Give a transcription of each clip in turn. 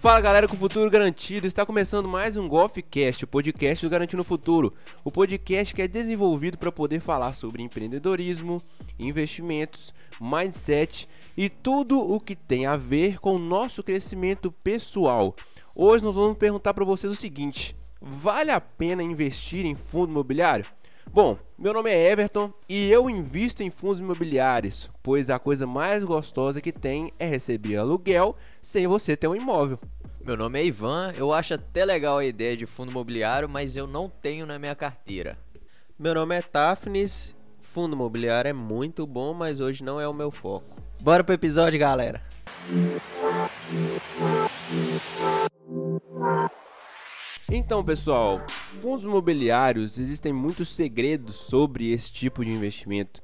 Fala galera com o futuro garantido, está começando mais um Golfcast, o podcast do Garantindo Futuro. O podcast que é desenvolvido para poder falar sobre empreendedorismo, investimentos, mindset e tudo o que tem a ver com o nosso crescimento pessoal. Hoje nós vamos perguntar para vocês o seguinte: vale a pena investir em fundo imobiliário? Bom, meu nome é Everton e eu invisto em fundos imobiliários, pois a coisa mais gostosa que tem é receber aluguel sem você ter um imóvel. Meu nome é Ivan, eu acho até legal a ideia de fundo imobiliário, mas eu não tenho na minha carteira. Meu nome é Tafnis, fundo imobiliário é muito bom, mas hoje não é o meu foco. Bora pro episódio, galera! Então, pessoal, fundos imobiliários existem muitos segredos sobre esse tipo de investimento,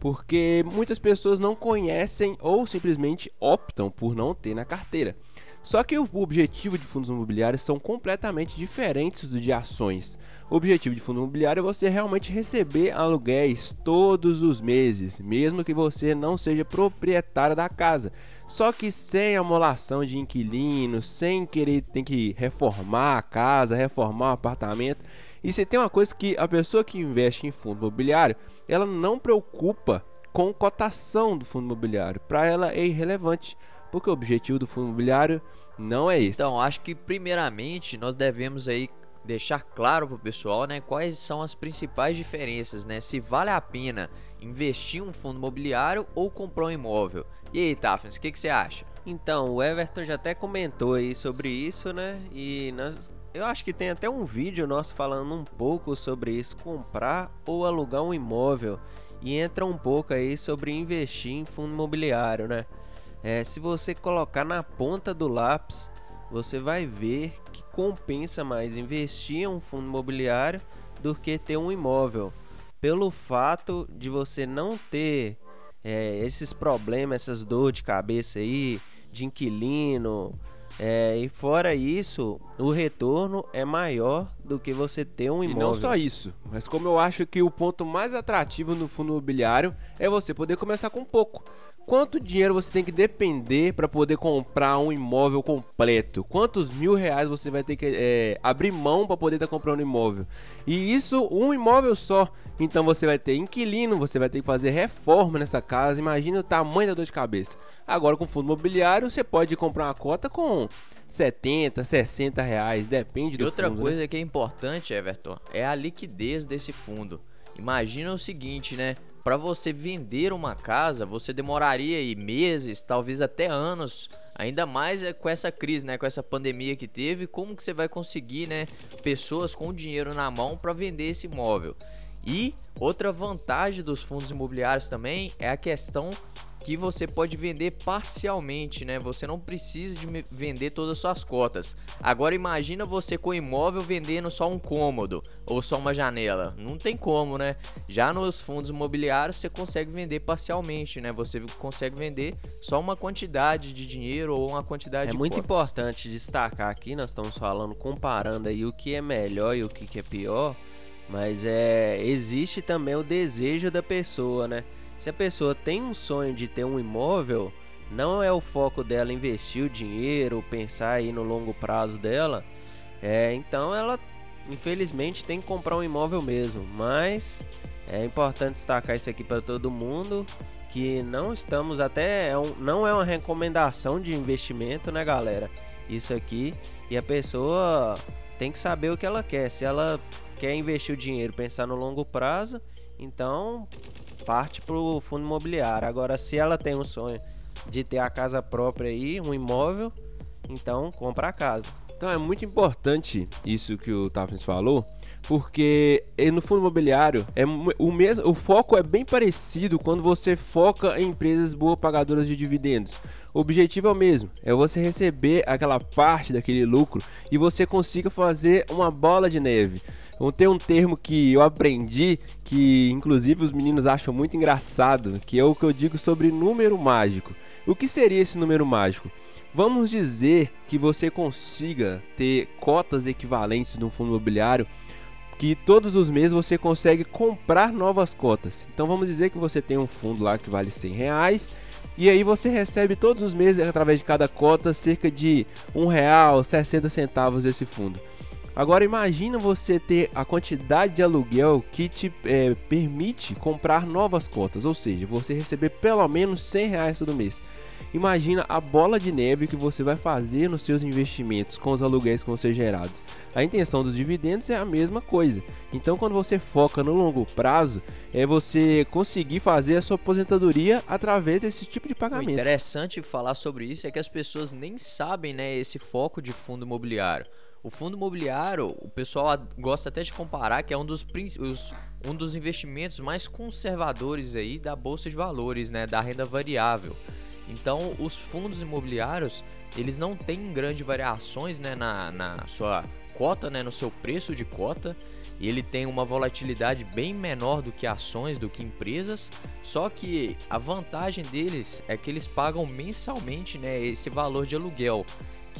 porque muitas pessoas não conhecem ou simplesmente optam por não ter na carteira. Só que o objetivo de fundos imobiliários são completamente diferentes do de ações. O objetivo de fundo imobiliário é você realmente receber aluguéis todos os meses, mesmo que você não seja proprietário da casa. Só que sem amolação de inquilinos, sem querer ter que reformar a casa, reformar o apartamento. E se tem uma coisa que a pessoa que investe em fundo imobiliário, ela não preocupa com cotação do fundo imobiliário. Para ela é irrelevante porque o objetivo do fundo imobiliário não é esse. Então, acho que primeiramente nós devemos aí deixar claro para o pessoal, né, quais são as principais diferenças, né, se vale a pena investir em um fundo imobiliário ou comprar um imóvel. E aí, Tafnis, o que, que você acha? Então, o Everton já até comentou aí sobre isso, né? E nós, eu acho que tem até um vídeo nosso falando um pouco sobre isso, comprar ou alugar um imóvel. E entra um pouco aí sobre investir em fundo imobiliário, né? É, se você colocar na ponta do lápis, você vai ver que compensa mais investir em um fundo imobiliário do que ter um imóvel, pelo fato de você não ter é, esses problemas, essas dores de cabeça aí, de inquilino. É, e fora isso, o retorno é maior do que você ter um imóvel. E não só isso, mas como eu acho que o ponto mais atrativo no fundo imobiliário é você poder começar com pouco. Quanto dinheiro você tem que depender para poder comprar um imóvel completo? Quantos mil reais você vai ter que é, abrir mão para poder estar tá comprando um imóvel? E isso um imóvel só. Então você vai ter inquilino, você vai ter que fazer reforma nessa casa. Imagina o tamanho da dor de cabeça. Agora com fundo imobiliário você pode comprar uma cota com 70, 60 reais, depende do e outra fundo, né? coisa né? que é importante, Everton, é a liquidez desse fundo. Imagina o seguinte, né? Para você vender uma casa, você demoraria aí meses, talvez até anos, ainda mais é com essa crise, né, com essa pandemia que teve, como que você vai conseguir, né, pessoas com dinheiro na mão para vender esse imóvel? E outra vantagem dos fundos imobiliários também é a questão que você pode vender parcialmente, né? Você não precisa de vender todas as suas cotas. Agora imagina você com imóvel vendendo só um cômodo ou só uma janela. Não tem como, né? Já nos fundos imobiliários você consegue vender parcialmente, né? Você consegue vender só uma quantidade de dinheiro ou uma quantidade é de É muito cotas. importante destacar aqui, nós estamos falando comparando aí o que é melhor e o que é pior, mas é existe também o desejo da pessoa, né? Se a pessoa tem um sonho de ter um imóvel, não é o foco dela investir o dinheiro, pensar aí no longo prazo dela, é, então ela infelizmente tem que comprar um imóvel mesmo. Mas é importante destacar isso aqui para todo mundo que não estamos até é não é uma recomendação de investimento, né, galera? Isso aqui e a pessoa tem que saber o que ela quer. Se ela quer investir o dinheiro, pensar no longo prazo, então parte para o fundo imobiliário. Agora, se ela tem um sonho de ter a casa própria aí, um imóvel, então compra a casa. Então é muito importante isso que o Tafnis falou, porque no fundo imobiliário é o mesmo, o foco é bem parecido quando você foca em empresas boas pagadoras de dividendos. O objetivo é o mesmo, é você receber aquela parte daquele lucro e você consiga fazer uma bola de neve. Vamos ter um termo que eu aprendi, que inclusive os meninos acham muito engraçado, que é o que eu digo sobre número mágico. O que seria esse número mágico? Vamos dizer que você consiga ter cotas equivalentes no fundo imobiliário que todos os meses você consegue comprar novas cotas. Então vamos dizer que você tem um fundo lá que vale 100 reais e aí você recebe todos os meses através de cada cota cerca de um real 60 centavos desse fundo. Agora imagina você ter a quantidade de aluguel que te é, permite comprar novas cotas, ou seja, você receber pelo menos 100 reais todo mês. Imagina a bola de neve que você vai fazer nos seus investimentos com os aluguéis que vão ser gerados. A intenção dos dividendos é a mesma coisa. Então, quando você foca no longo prazo, é você conseguir fazer a sua aposentadoria através desse tipo de pagamento. O interessante falar sobre isso é que as pessoas nem sabem, né, esse foco de fundo imobiliário. O fundo imobiliário, o pessoal gosta até de comparar que é um dos, os, um dos investimentos mais conservadores aí da bolsa de valores, né, da renda variável. Então, os fundos imobiliários, eles não têm grandes variações, né, na, na sua cota, né, no seu preço de cota. E ele tem uma volatilidade bem menor do que ações, do que empresas. Só que a vantagem deles é que eles pagam mensalmente, né, esse valor de aluguel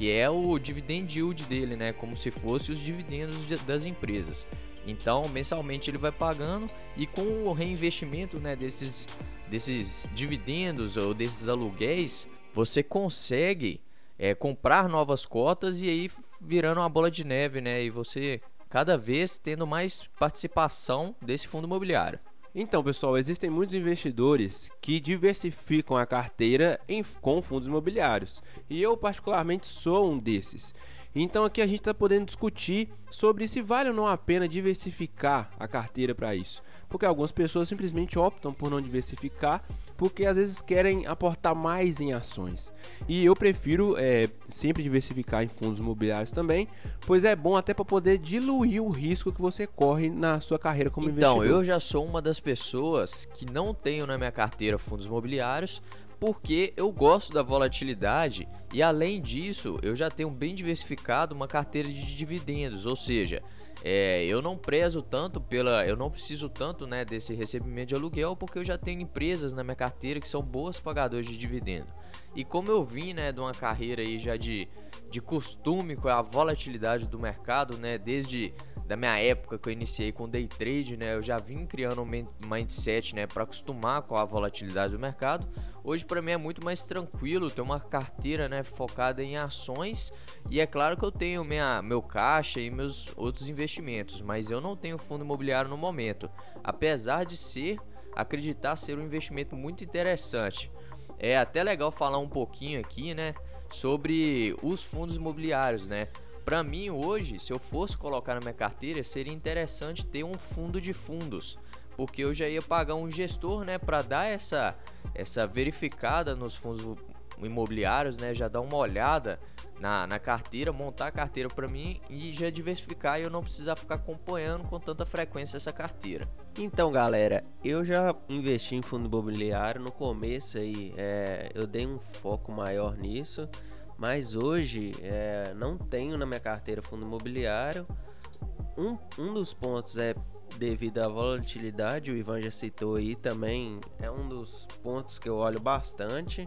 que é o dividend yield dele, né? Como se fosse os dividendos das empresas. Então, mensalmente ele vai pagando e com o reinvestimento, né, desses desses dividendos ou desses aluguéis, você consegue é, comprar novas cotas e aí virando uma bola de neve, né? E você cada vez tendo mais participação desse fundo imobiliário. Então, pessoal, existem muitos investidores que diversificam a carteira em, com fundos imobiliários e eu, particularmente, sou um desses. Então, aqui a gente está podendo discutir sobre se vale ou não a pena diversificar a carteira para isso, porque algumas pessoas simplesmente optam por não diversificar porque às vezes querem aportar mais em ações. E eu prefiro é, sempre diversificar em fundos imobiliários também, pois é bom até para poder diluir o risco que você corre na sua carreira como então, investidor. Então, eu já sou uma das pessoas que não tenho na minha carteira fundos imobiliários, porque eu gosto da volatilidade e além disso, eu já tenho bem diversificado uma carteira de dividendos, ou seja, é, eu não prezo tanto pela. Eu não preciso tanto né, desse recebimento de aluguel porque eu já tenho empresas na minha carteira que são boas pagadoras de dividendo. E como eu vim né, de uma carreira aí já de, de costume com a volatilidade do mercado, né, desde da minha época que eu iniciei com day trade, né, eu já vim criando um mindset né, para acostumar com a volatilidade do mercado. Hoje para mim é muito mais tranquilo ter uma carteira né, focada em ações e é claro que eu tenho minha, meu caixa e meus outros investimentos, mas eu não tenho fundo imobiliário no momento, apesar de ser acreditar ser um investimento muito interessante. É até legal falar um pouquinho aqui, né, sobre os fundos imobiliários, né? Para mim hoje, se eu fosse colocar na minha carteira, seria interessante ter um fundo de fundos porque eu já ia pagar um gestor, né, para dar essa essa verificada nos fundos imobiliários, né, já dar uma olhada na, na carteira, montar a carteira para mim e já diversificar e eu não precisar ficar acompanhando com tanta frequência essa carteira. Então, galera, eu já investi em fundo imobiliário no começo aí, é, eu dei um foco maior nisso, mas hoje é, não tenho na minha carteira fundo imobiliário. Um, um dos pontos é devido à volatilidade, o Ivan já citou aí também, é um dos pontos que eu olho bastante.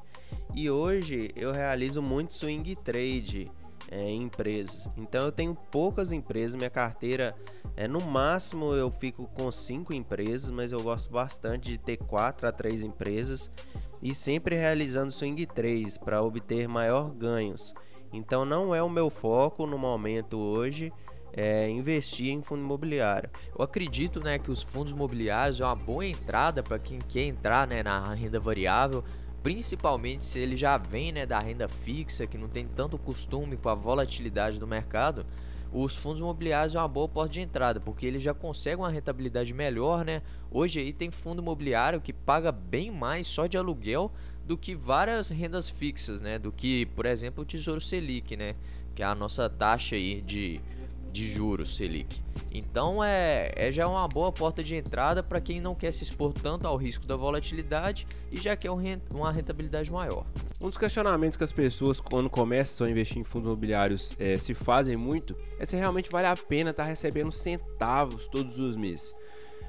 E hoje eu realizo muito swing trade é, em empresas. Então eu tenho poucas empresas, minha carteira é no máximo eu fico com cinco empresas, mas eu gosto bastante de ter quatro a três empresas e sempre realizando swing trades para obter maior ganhos. Então não é o meu foco no momento hoje é, investir em fundo imobiliário. Eu acredito né, que os fundos imobiliários é uma boa entrada para quem quer entrar né, na renda variável, principalmente se ele já vem né, da renda fixa, que não tem tanto costume com a volatilidade do mercado. Os fundos imobiliários é uma boa porta de entrada, porque eles já conseguem uma rentabilidade melhor, né? Hoje aí tem fundo imobiliário que paga bem mais só de aluguel do que várias rendas fixas, né? Do que, por exemplo, o Tesouro Selic, né? Que é a nossa taxa aí de de juros Selic. Então é, é já uma boa porta de entrada para quem não quer se expor tanto ao risco da volatilidade e já quer uma rentabilidade maior. Um dos questionamentos que as pessoas, quando começam a investir em fundos imobiliários, é, se fazem muito é se realmente vale a pena estar tá recebendo centavos todos os meses.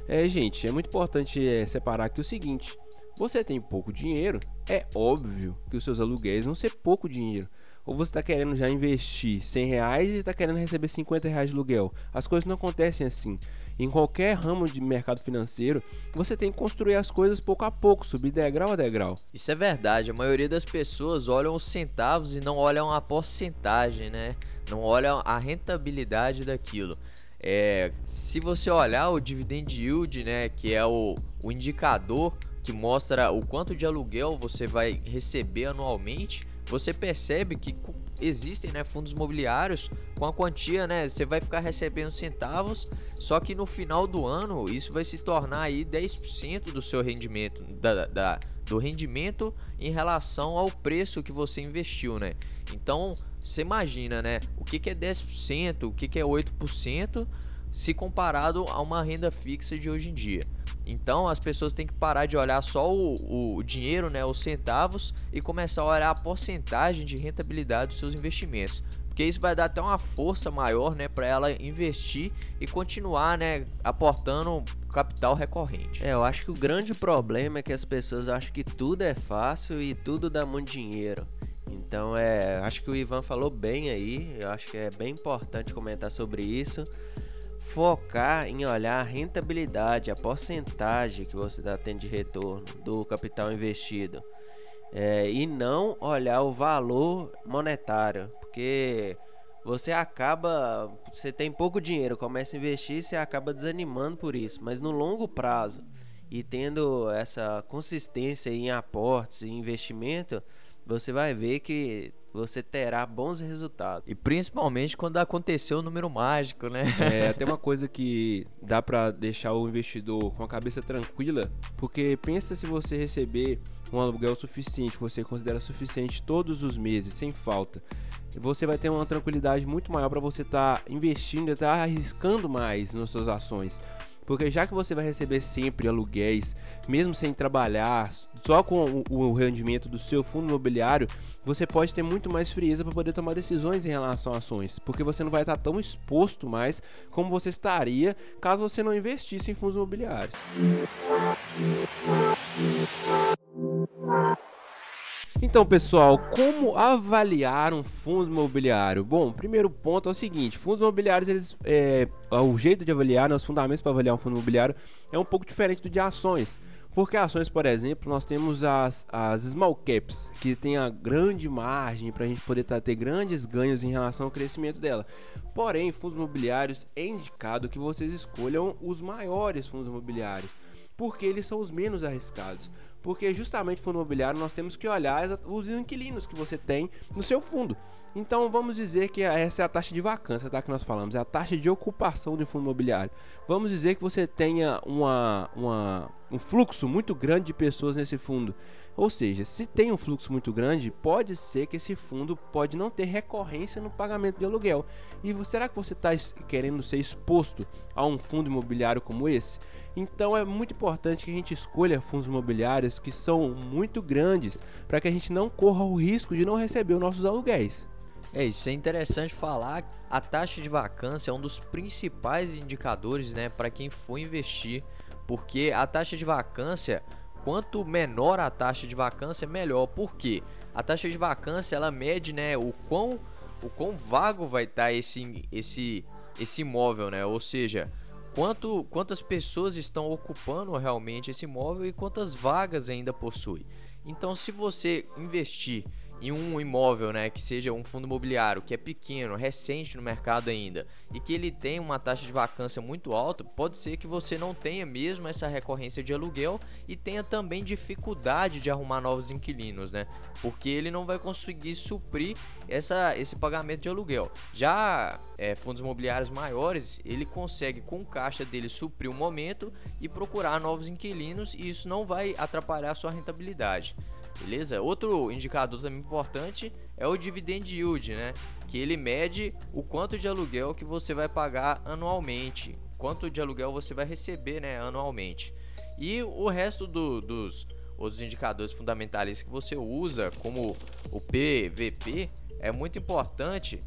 É, gente, é muito importante é, separar aqui o seguinte: você tem pouco dinheiro, é óbvio que os seus aluguéis vão ser pouco dinheiro. Ou você está querendo já investir 100 reais e está querendo receber 50 reais de aluguel. As coisas não acontecem assim. Em qualquer ramo de mercado financeiro, você tem que construir as coisas pouco a pouco, subir degrau a degrau. Isso é verdade. A maioria das pessoas olham os centavos e não olham a porcentagem, né? Não olham a rentabilidade daquilo. É, se você olhar o dividend yield, né, que é o, o indicador que mostra o quanto de aluguel você vai receber anualmente, você percebe que existem né, fundos imobiliários com a quantia, né? Você vai ficar recebendo centavos, só que no final do ano isso vai se tornar aí 10% do seu rendimento, da, da, do rendimento em relação ao preço que você investiu, né? Então você imagina, né? O que, que é 10%, o que, que é 8% se comparado a uma renda fixa de hoje em dia. Então as pessoas têm que parar de olhar só o, o, dinheiro, né, os centavos, e começar a olhar a porcentagem de rentabilidade dos seus investimentos. Porque isso vai dar até uma força maior né, para ela investir e continuar né, aportando capital recorrente. É, eu acho que o grande problema é que as pessoas acham que tudo é fácil e tudo dá muito dinheiro. Então é, acho que o Ivan falou bem aí, eu acho que é bem importante comentar sobre isso focar em olhar a rentabilidade, a porcentagem que você está tendo de retorno do capital investido é, e não olhar o valor monetário, porque você acaba, você tem pouco dinheiro, começa a investir, você acaba desanimando por isso, mas no longo prazo e tendo essa consistência em aportes e investimento, você vai ver que você terá bons resultados. E principalmente quando aconteceu o número mágico, né? É, tem uma coisa que dá para deixar o investidor com a cabeça tranquila, porque pensa se você receber um aluguel suficiente, você considera suficiente todos os meses, sem falta. Você vai ter uma tranquilidade muito maior para você estar tá investindo e estar tá arriscando mais nas suas ações. Porque já que você vai receber sempre aluguéis, mesmo sem trabalhar, só com o, rendimento do seu fundo imobiliário, você pode ter muito mais frieza para poder tomar decisões em relação a ações, porque você não vai estar tão exposto mais como você estaria caso você não investisse em fundos imobiliários. Então, pessoal, como avaliar um fundo imobiliário? Bom, primeiro ponto é o seguinte: fundos imobiliários, eles, é, o jeito de avaliar, né, os fundamentos para avaliar um fundo imobiliário é um pouco diferente do de ações. Porque ações, por exemplo, nós temos as, as small caps, que tem a grande margem para a gente poder tá, ter grandes ganhos em relação ao crescimento dela. Porém, fundos imobiliários é indicado que vocês escolham os maiores fundos imobiliários, porque eles são os menos arriscados. Porque justamente fundo imobiliário nós temos que olhar os inquilinos que você tem no seu fundo. Então vamos dizer que essa é a taxa de vacância, tá? Que nós falamos, é a taxa de ocupação do fundo imobiliário. Vamos dizer que você tenha uma, uma, um fluxo muito grande de pessoas nesse fundo. Ou seja, se tem um fluxo muito grande, pode ser que esse fundo pode não ter recorrência no pagamento de aluguel. E será que você está querendo ser exposto a um fundo imobiliário como esse? Então é muito importante que a gente escolha fundos imobiliários que são muito grandes para que a gente não corra o risco de não receber os nossos aluguéis. É isso, é interessante falar. A taxa de vacância é um dos principais indicadores, né, para quem for investir, porque a taxa de vacância, quanto menor a taxa de vacância, melhor. Por quê? A taxa de vacância ela mede, né, o quão o quão vago vai estar tá esse esse esse imóvel, né? Ou seja, quanto, quantas pessoas estão ocupando realmente esse imóvel e quantas vagas ainda possui. Então, se você investir em um imóvel, né, que seja um fundo imobiliário, que é pequeno, recente no mercado ainda, e que ele tem uma taxa de vacância muito alta, pode ser que você não tenha mesmo essa recorrência de aluguel e tenha também dificuldade de arrumar novos inquilinos, né? Porque ele não vai conseguir suprir essa, esse pagamento de aluguel. Já é, fundos imobiliários maiores, ele consegue com caixa dele suprir o momento e procurar novos inquilinos e isso não vai atrapalhar a sua rentabilidade. Beleza? Outro indicador também importante é o dividend yield, né? Que ele mede o quanto de aluguel que você vai pagar anualmente, quanto de aluguel você vai receber, né, anualmente. E o resto do, dos outros indicadores fundamentais que você usa, como o PVP, é muito importante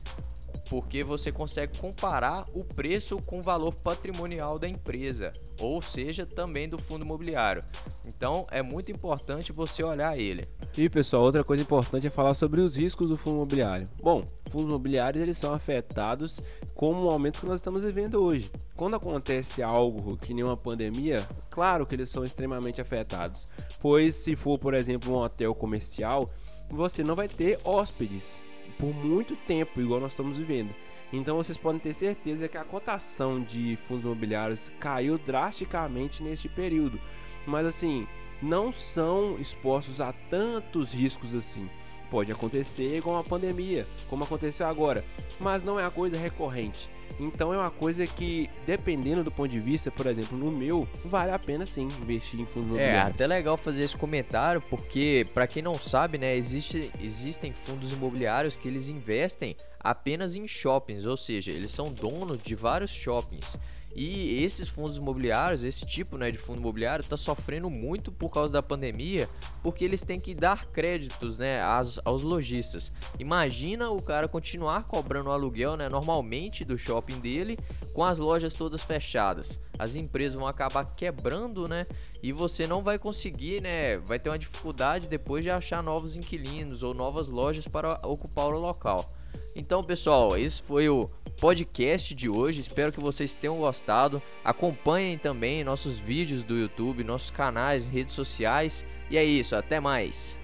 porque você consegue comparar o preço com o valor patrimonial da empresa, ou seja, também do fundo imobiliário. Então é muito importante você olhar ele. E pessoal, outra coisa importante é falar sobre os riscos do fundo imobiliário. Bom, fundos imobiliários eles são afetados como o aumento que nós estamos vivendo hoje. Quando acontece algo que nem uma pandemia, claro que eles são extremamente afetados, pois se for, por exemplo, um hotel comercial, você não vai ter hóspedes por muito tempo, igual nós estamos vivendo. Então vocês podem ter certeza que a cotação de fundos imobiliários caiu drasticamente neste período. Mas assim, não são expostos a tantos riscos assim. Pode acontecer igual uma pandemia, como aconteceu agora, mas não é a coisa recorrente. Então é uma coisa que, dependendo do ponto de vista, por exemplo, no meu, vale a pena sim investir em fundos imobiliários. É, até legal fazer esse comentário, porque para quem não sabe, né, existe, existem fundos imobiliários que eles investem apenas em shoppings, ou seja, eles são donos de vários shoppings. E esses fundos imobiliários, esse tipo né, de fundo imobiliário, está sofrendo muito por causa da pandemia, porque eles têm que dar créditos né, aos, aos lojistas. Imagina o cara continuar cobrando o aluguel né, normalmente do shopping dele, com as lojas todas fechadas. As empresas vão acabar quebrando, né? E você não vai conseguir, né? Vai ter uma dificuldade depois de achar novos inquilinos ou novas lojas para ocupar o local. Então, pessoal, esse foi o podcast de hoje. Espero que vocês tenham gostado. Acompanhem também nossos vídeos do YouTube, nossos canais, redes sociais. E é isso, até mais.